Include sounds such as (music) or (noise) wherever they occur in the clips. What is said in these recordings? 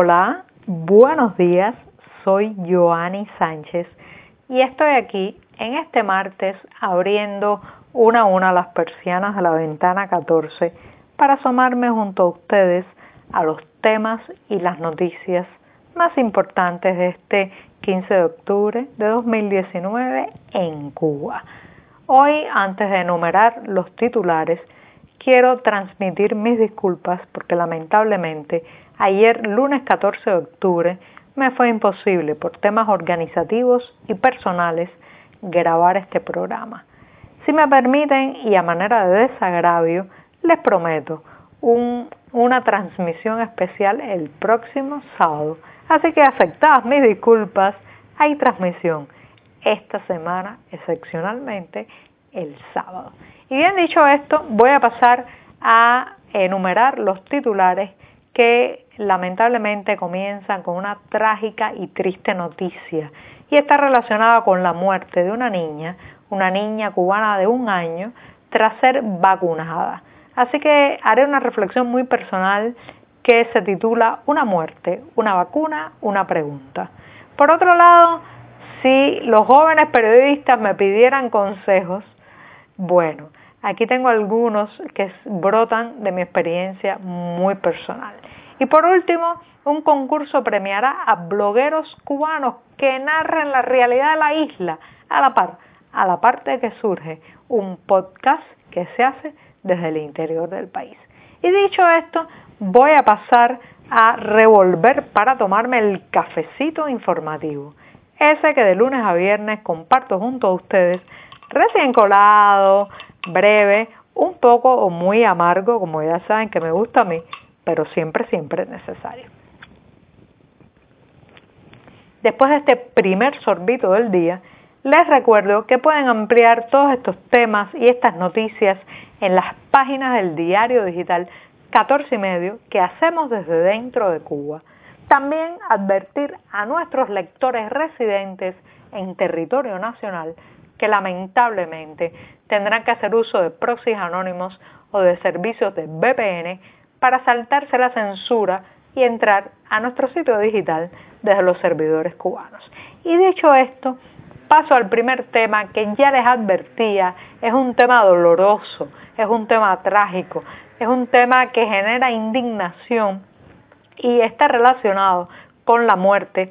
Hola, buenos días, soy Joanny Sánchez y estoy aquí en este martes abriendo una a una las persianas de la ventana 14 para asomarme junto a ustedes a los temas y las noticias más importantes de este 15 de octubre de 2019 en Cuba. Hoy, antes de enumerar los titulares, quiero transmitir mis disculpas porque lamentablemente ayer lunes 14 de octubre me fue imposible por temas organizativos y personales grabar este programa. Si me permiten y a manera de desagravio, les prometo una transmisión especial el próximo sábado. Así que aceptadas mis disculpas, hay transmisión esta semana excepcionalmente el sábado. Y bien dicho esto, voy a pasar a enumerar los titulares que lamentablemente comienzan con una trágica y triste noticia y está relacionada con la muerte de una niña, una niña cubana de un año, tras ser vacunada. Así que haré una reflexión muy personal que se titula Una muerte, una vacuna, una pregunta. Por otro lado, si los jóvenes periodistas me pidieran consejos, bueno, aquí tengo algunos que brotan de mi experiencia muy personal. Y por último, un concurso premiará a blogueros cubanos que narren la realidad de la isla a la par, a la parte que surge un podcast que se hace desde el interior del país. Y dicho esto, voy a pasar a revolver para tomarme el cafecito informativo, ese que de lunes a viernes comparto junto a ustedes, recién colado, breve, un poco o muy amargo, como ya saben que me gusta a mí, pero siempre, siempre es necesario. Después de este primer sorbito del día, les recuerdo que pueden ampliar todos estos temas y estas noticias en las páginas del diario digital 14 y medio que hacemos desde dentro de Cuba. También advertir a nuestros lectores residentes en territorio nacional que lamentablemente tendrán que hacer uso de proxies anónimos o de servicios de VPN para saltarse la censura y entrar a nuestro sitio digital desde los servidores cubanos. Y dicho esto, paso al primer tema que ya les advertía, es un tema doloroso, es un tema trágico, es un tema que genera indignación y está relacionado con la muerte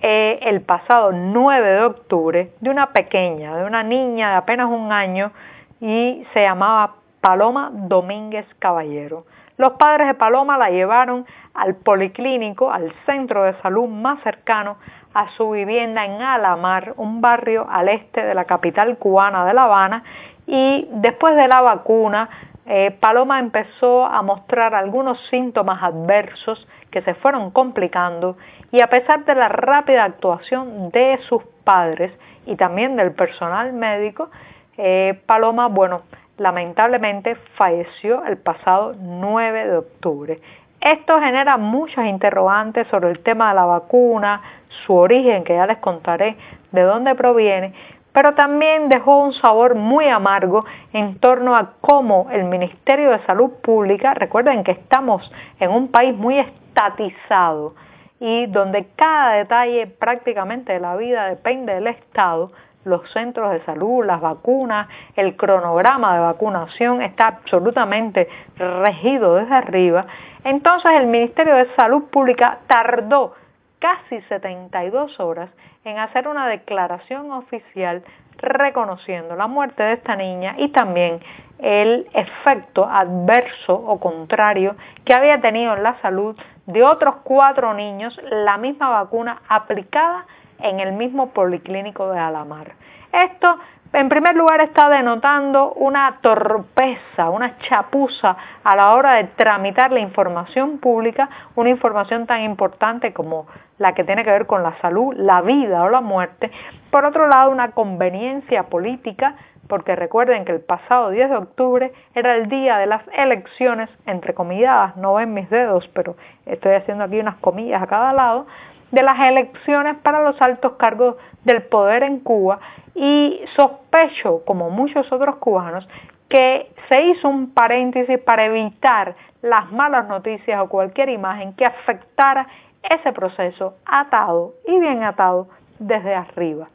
eh, el pasado 9 de octubre de una pequeña, de una niña de apenas un año y se llamaba Paloma Domínguez Caballero. Los padres de Paloma la llevaron al policlínico, al centro de salud más cercano a su vivienda en Alamar, un barrio al este de la capital cubana de La Habana, y después de la vacuna, eh, Paloma empezó a mostrar algunos síntomas adversos que se fueron complicando y a pesar de la rápida actuación de sus padres y también del personal médico, eh, Paloma, bueno, lamentablemente falleció el pasado 9 de octubre. Esto genera muchas interrogantes sobre el tema de la vacuna, su origen, que ya les contaré de dónde proviene, pero también dejó un sabor muy amargo en torno a cómo el Ministerio de Salud Pública, recuerden que estamos en un país muy estatizado y donde cada detalle prácticamente de la vida depende del Estado, los centros de salud, las vacunas, el cronograma de vacunación está absolutamente regido desde arriba. Entonces el Ministerio de Salud Pública tardó casi 72 horas en hacer una declaración oficial reconociendo la muerte de esta niña y también el efecto adverso o contrario que había tenido en la salud de otros cuatro niños la misma vacuna aplicada en el mismo policlínico de Alamar. Esto, en primer lugar, está denotando una torpeza, una chapuza a la hora de tramitar la información pública, una información tan importante como la que tiene que ver con la salud, la vida o la muerte. Por otro lado, una conveniencia política, porque recuerden que el pasado 10 de octubre era el día de las elecciones, entre comillas, no ven mis dedos, pero estoy haciendo aquí unas comillas a cada lado, de las elecciones para los altos cargos del poder en Cuba y sospecho, como muchos otros cubanos, que se hizo un paréntesis para evitar las malas noticias o cualquier imagen que afectara ese proceso atado y bien atado desde arriba.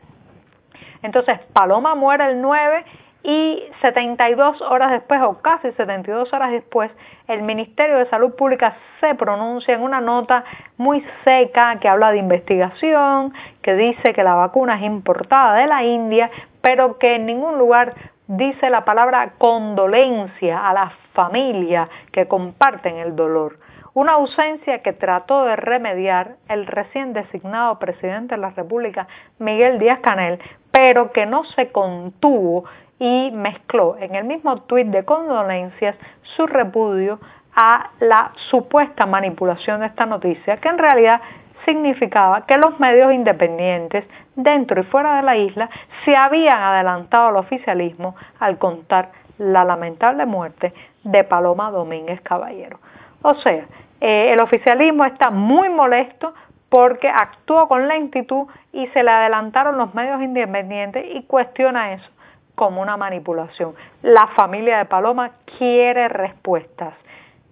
Entonces, Paloma muere el 9 y 72 horas después o casi 72 horas después el Ministerio de Salud Pública se pronuncia en una nota muy seca que habla de investigación, que dice que la vacuna es importada de la India, pero que en ningún lugar dice la palabra condolencia a las familias que comparten el dolor. Una ausencia que trató de remediar el recién designado presidente de la República, Miguel Díaz Canel, pero que no se contuvo y mezcló en el mismo tuit de condolencias su repudio a la supuesta manipulación de esta noticia, que en realidad significaba que los medios independientes dentro y fuera de la isla se habían adelantado al oficialismo al contar la lamentable muerte de Paloma Domínguez Caballero. O sea, eh, el oficialismo está muy molesto porque actuó con lentitud y se le adelantaron los medios independientes y cuestiona eso como una manipulación. La familia de Paloma quiere respuestas.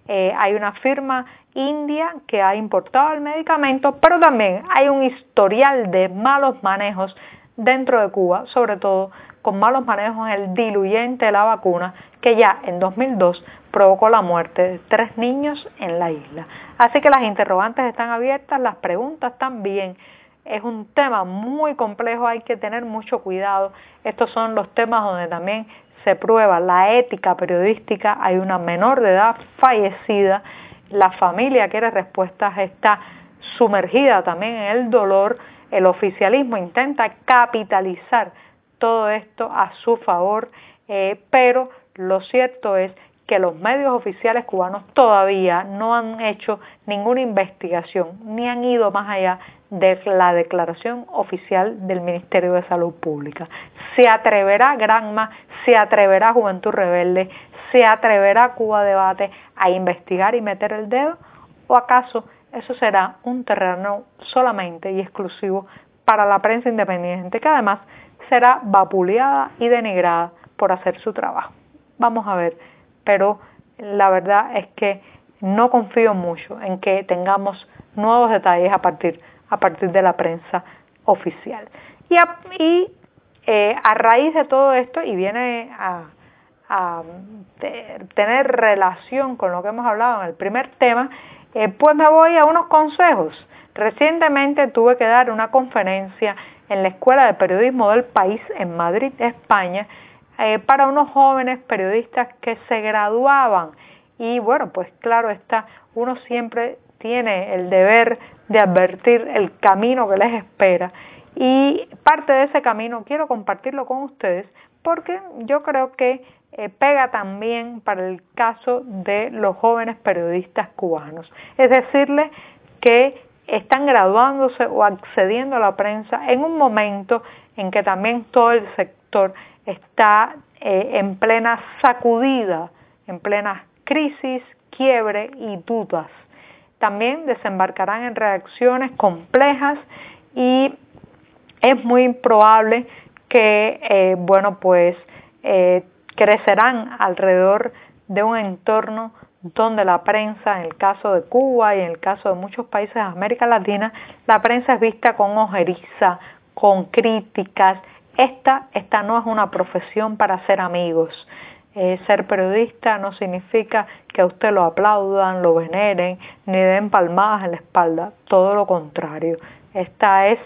Eh, hay una firma india que ha importado el medicamento, pero también hay un historial de malos manejos dentro de Cuba, sobre todo con malos manejos en el diluyente de la vacuna, que ya en 2002 provocó la muerte de tres niños en la isla. Así que las interrogantes están abiertas, las preguntas también. Es un tema muy complejo, hay que tener mucho cuidado. Estos son los temas donde también se prueba la ética periodística. Hay una menor de edad fallecida, la familia quiere respuestas, está sumergida también en el dolor. El oficialismo intenta capitalizar todo esto a su favor, eh, pero lo cierto es que los medios oficiales cubanos todavía no han hecho ninguna investigación ni han ido más allá de la declaración oficial del Ministerio de Salud Pública. ¿Se atreverá Granma, se atreverá Juventud Rebelde, se atreverá Cuba Debate a investigar y meter el dedo? ¿O acaso eso será un terreno solamente y exclusivo para la prensa independiente que además será vapuleada y denigrada por hacer su trabajo. Vamos a ver, pero la verdad es que no confío mucho en que tengamos nuevos detalles a partir, a partir de la prensa oficial. Y a, eh, raíz de todo esto, y viene a, a tener relación con lo que hemos hablado en el primer tema, eh, pues me voy a unos consejos. Recientemente tuve que dar una conferencia en la Escuela de Periodismo del país en Madrid, España, eh, para unos jóvenes periodistas que se graduaban. Y bueno, pues claro está, uno siempre tiene el deber de advertir el camino que les espera. Y parte de ese camino quiero compartirlo con ustedes porque yo creo que eh, pega también para el caso de los jóvenes periodistas cubanos. Es decirle que están graduándose o accediendo a la prensa en un momento en que también todo el sector está eh, en plena sacudida, en plena crisis, quiebre y dudas. También desembarcarán en reacciones complejas y es muy probable que, eh, bueno, pues eh, crecerán alrededor de un entorno donde la prensa, en el caso de Cuba y en el caso de muchos países de América Latina, la prensa es vista con ojeriza, con críticas. Esta, esta no es una profesión para ser amigos. Eh, ser periodista no significa que a usted lo aplaudan, lo veneren, ni den palmadas en la espalda, todo lo contrario. Esta es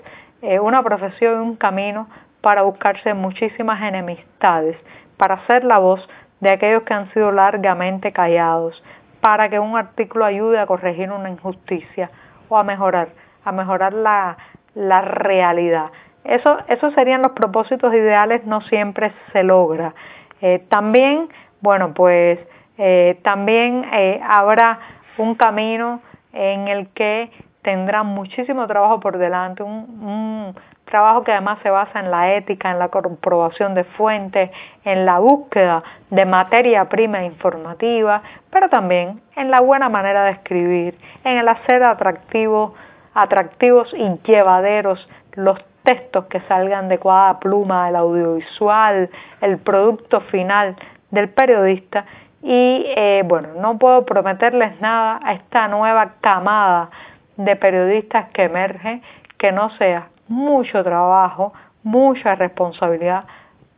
eh, una profesión y un camino para buscarse muchísimas enemistades, para ser la voz de aquellos que han sido largamente callados, para que un artículo ayude a corregir una injusticia o a mejorar, a mejorar la, la realidad. Eso, esos serían los propósitos ideales, no siempre se logra. Eh, también, bueno, pues eh, también eh, habrá un camino en el que tendrán muchísimo trabajo por delante, un, un trabajo que además se basa en la ética, en la comprobación de fuentes, en la búsqueda de materia prima informativa, pero también en la buena manera de escribir, en el hacer atractivos, atractivos y llevaderos los textos que salgan de cada pluma, el audiovisual, el producto final del periodista y eh, bueno, no puedo prometerles nada a esta nueva camada de periodistas que emerge que no sea mucho trabajo, mucha responsabilidad,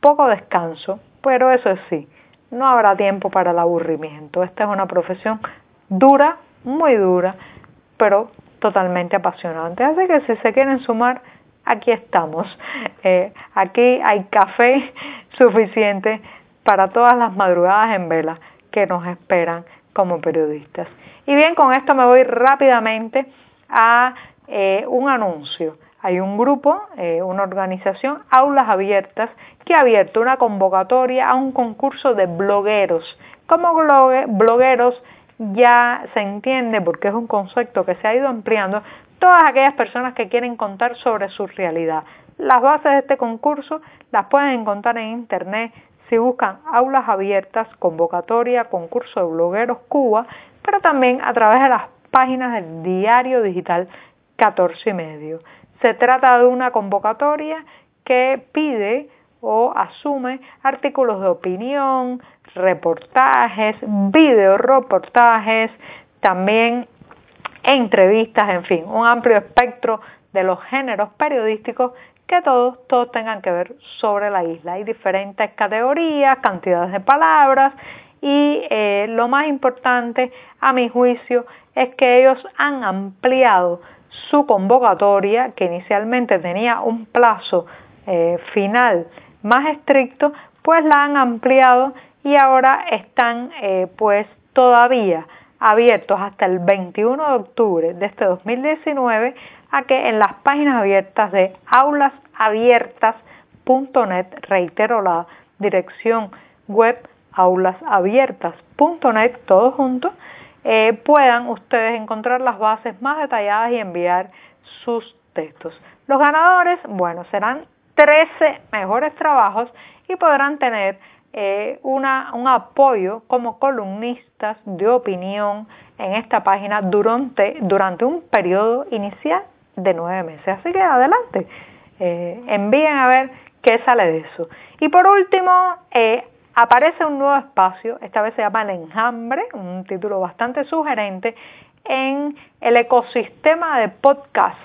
poco descanso, pero eso sí, no habrá tiempo para el aburrimiento. Esta es una profesión dura, muy dura, pero totalmente apasionante. Así que si se quieren sumar, aquí estamos. Eh, aquí hay café (laughs) suficiente para todas las madrugadas en vela que nos esperan como periodistas. Y bien, con esto me voy rápidamente a eh, un anuncio. Hay un grupo, eh, una organización, Aulas Abiertas, que ha abierto una convocatoria a un concurso de blogueros. Como blogueros ya se entiende, porque es un concepto que se ha ido ampliando, todas aquellas personas que quieren contar sobre su realidad. Las bases de este concurso las pueden encontrar en internet si buscan aulas abiertas, convocatoria, concurso de blogueros Cuba, pero también a través de las páginas del diario digital 14 y medio. Se trata de una convocatoria que pide o asume artículos de opinión, reportajes, video reportajes, también entrevistas, en fin, un amplio espectro de los géneros periodísticos que todos, todos tengan que ver sobre la isla. Hay diferentes categorías, cantidades de palabras y eh, lo más importante, a mi juicio, es que ellos han ampliado su convocatoria, que inicialmente tenía un plazo eh, final más estricto, pues la han ampliado y ahora están eh, pues todavía abiertos hasta el 21 de octubre de este 2019 a que en las páginas abiertas de aulasabiertas.net, reitero la dirección web aulasabiertas.net, todos juntos, eh, puedan ustedes encontrar las bases más detalladas y enviar sus textos. Los ganadores, bueno, serán 13 mejores trabajos y podrán tener eh, una, un apoyo como columnistas de opinión en esta página durante, durante un periodo inicial de nueve meses. Así que adelante, eh, envíen a ver qué sale de eso. Y por último, eh, aparece un nuevo espacio, esta vez se llama El Enjambre, un título bastante sugerente, en el ecosistema de podcast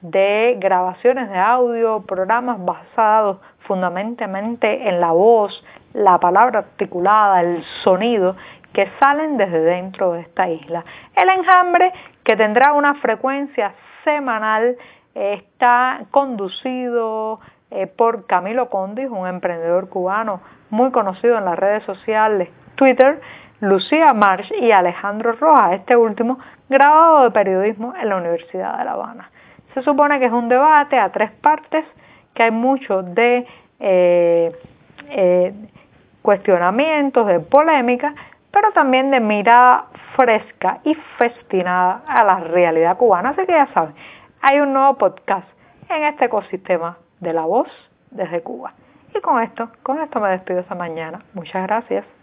de grabaciones de audio, programas basados fundamentalmente en la voz, la palabra articulada, el sonido que salen desde dentro de esta isla. El enjambre, que tendrá una frecuencia semanal, está conducido eh, por Camilo Condis, un emprendedor cubano muy conocido en las redes sociales, Twitter, Lucía March y Alejandro Rojas, este último graduado de periodismo en la Universidad de La Habana. Se supone que es un debate a tres partes, que hay mucho de eh, eh, cuestionamientos, de polémica, pero también de mirada fresca y festinada a la realidad cubana. Así que ya saben, hay un nuevo podcast en este ecosistema de la voz desde Cuba. Y con esto, con esto me despido esta mañana. Muchas gracias.